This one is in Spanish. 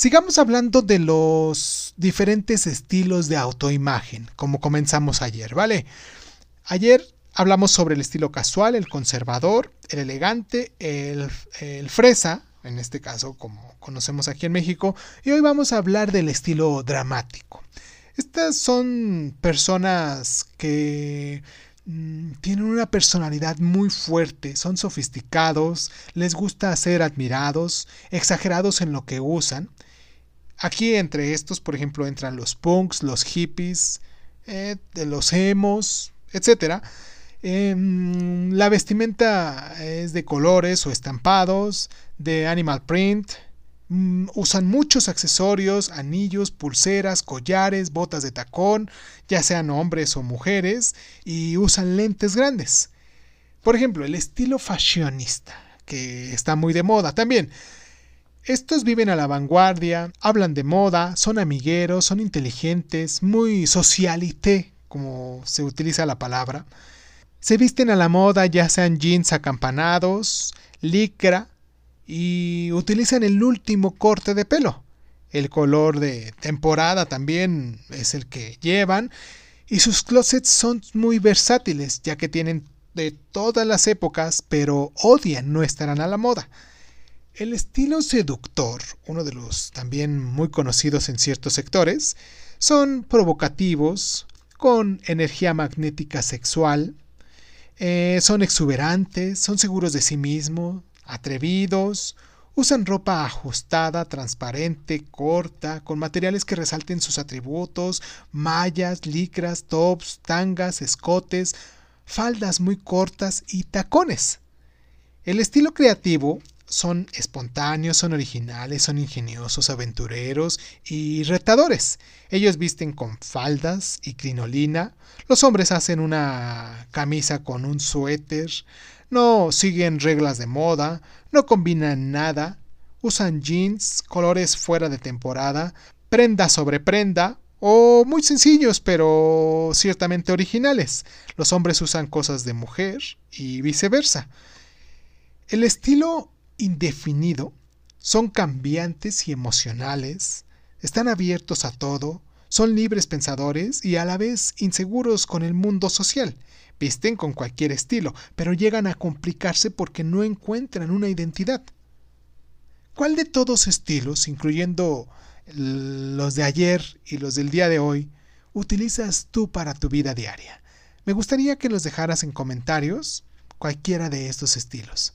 Sigamos hablando de los diferentes estilos de autoimagen, como comenzamos ayer, ¿vale? Ayer hablamos sobre el estilo casual, el conservador, el elegante, el, fresa, en este caso como conocemos aquí en México, y hoy vamos a hablar del estilo dramático. Estas son personas que mm, tienen una personalidad muy fuerte, son sofisticados, les gusta ser admirados, exagerados en lo que usan. Aquí entre estos, por ejemplo, entran los punks, los hippies, eh, los emos, etc. Em, la vestimenta es de colores o estampados, de animal print, Mm, usan muchos accesorios, anillos, pulseras, collares, botas de tacón, ya sean hombres o mujeres, y usan lentes grandes. Por ejemplo, el estilo fashionista, que está muy de moda también. Estos viven a la vanguardia, hablan de moda, son amigueros, son inteligentes, muy socialité, como se utiliza la palabra. Se visten a la moda ya sean jeans acampanados, licra, y utilizan el último corte de pelo. El color de temporada también es el que llevan y sus closets son muy versátiles ya que tienen de todas las épocas pero odian no estarán a la moda. El estilo seductor, uno de los también muy conocidos en ciertos sectores, son provocativos, con energía magnética sexual, eh, son exuberantes, son seguros de sí mismos, atrevidos, usan ropa ajustada, transparente, corta, con materiales que resalten sus atributos, mallas, licras, tops, tangas, escotes, faldas muy cortas y tacones. El estilo creativo son espontáneos, son originales, son ingeniosos, aventureros y retadores. Ellos visten con faldas y crinolina, los hombres hacen una camisa con un suéter, no siguen reglas de moda, no combinan nada, usan jeans, colores fuera de temporada, prenda sobre prenda, o muy sencillos pero ciertamente originales. Los hombres usan cosas de mujer y viceversa. El estilo indefinido son cambiantes y emocionales, están abiertos a todo, son libres pensadores y a la vez inseguros con el mundo social. Visten con cualquier estilo, pero llegan a complicarse porque no encuentran una identidad. ¿Cuál de todos estilos, incluyendo los de ayer y los del día de hoy, utilizas tú para tu vida diaria? Me gustaría que los dejaras en comentarios cualquiera de estos estilos.